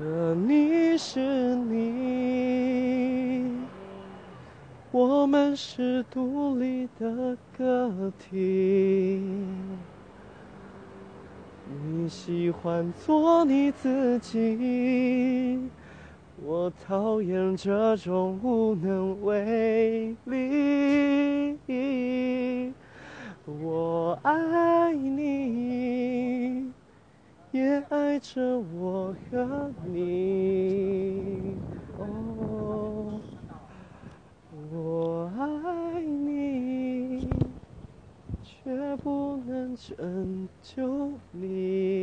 可你是你，我们是独立的个体。你喜欢做你自己，我讨厌这种无能为力。我爱你，爱着我和你。哦，我爱你，却不能拯救你。